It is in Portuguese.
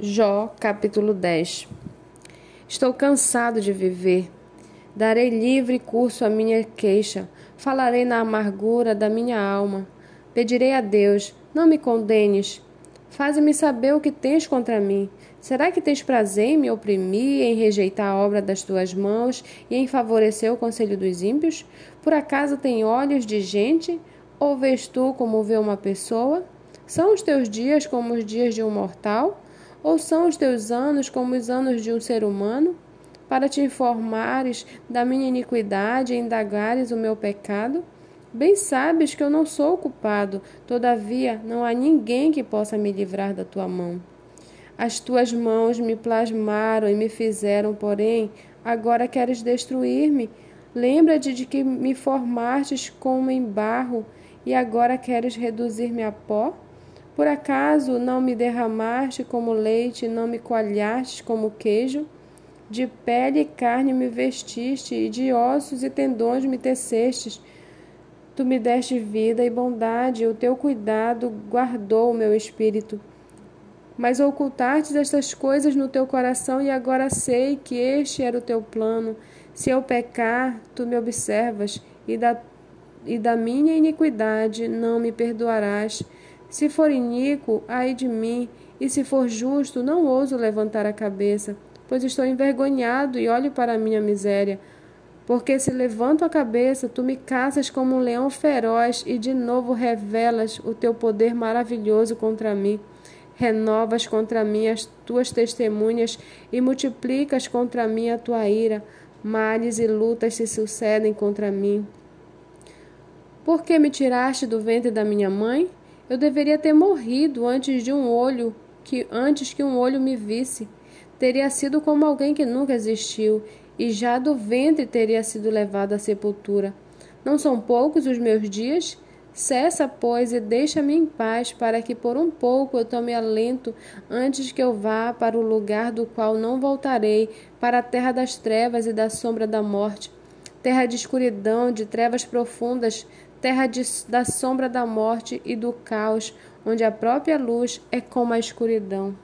Jó, capítulo 10 Estou cansado de viver. Darei livre curso à minha queixa. Falarei na amargura da minha alma. Pedirei a Deus: não me condenes. Faze-me saber o que tens contra mim. Será que tens prazer em me oprimir, em rejeitar a obra das tuas mãos e em favorecer o conselho dos ímpios? Por acaso tem olhos de gente? Ou vês tu como vê uma pessoa? São os teus dias como os dias de um mortal? Ou são os teus anos como os anos de um ser humano? Para te informares da minha iniquidade e indagares o meu pecado? Bem sabes que eu não sou culpado, todavia não há ninguém que possa me livrar da tua mão. As tuas mãos me plasmaram e me fizeram, porém, agora queres destruir-me. Lembra-te de que me formastes como em barro e agora queres reduzir-me a pó? Por acaso não me derramaste como leite, não me coalhaste como queijo? De pele e carne me vestiste, e de ossos e tendões me tecestes. Tu me deste vida e bondade, o teu cuidado guardou o meu espírito. Mas ocultaste estas coisas no teu coração, e agora sei que este era o teu plano. Se eu pecar, tu me observas, e da, e da minha iniquidade não me perdoarás. Se for iníquo, ai de mim, e se for justo, não ouso levantar a cabeça, pois estou envergonhado e olho para a minha miséria. Porque se levanto a cabeça, tu me caças como um leão feroz e de novo revelas o teu poder maravilhoso contra mim. Renovas contra mim as tuas testemunhas e multiplicas contra mim a tua ira. Males e lutas se sucedem contra mim. Por que me tiraste do ventre da minha mãe? Eu deveria ter morrido antes de um olho que antes que um olho me visse. Teria sido como alguém que nunca existiu, e já do ventre teria sido levado à sepultura. Não são poucos os meus dias? Cessa, pois, e deixa-me em paz, para que por um pouco eu tome alento antes que eu vá para o lugar do qual não voltarei, para a terra das trevas e da sombra da morte, terra de escuridão, de trevas profundas, terra de, da sombra da morte e do caos, onde a própria luz é como a escuridão.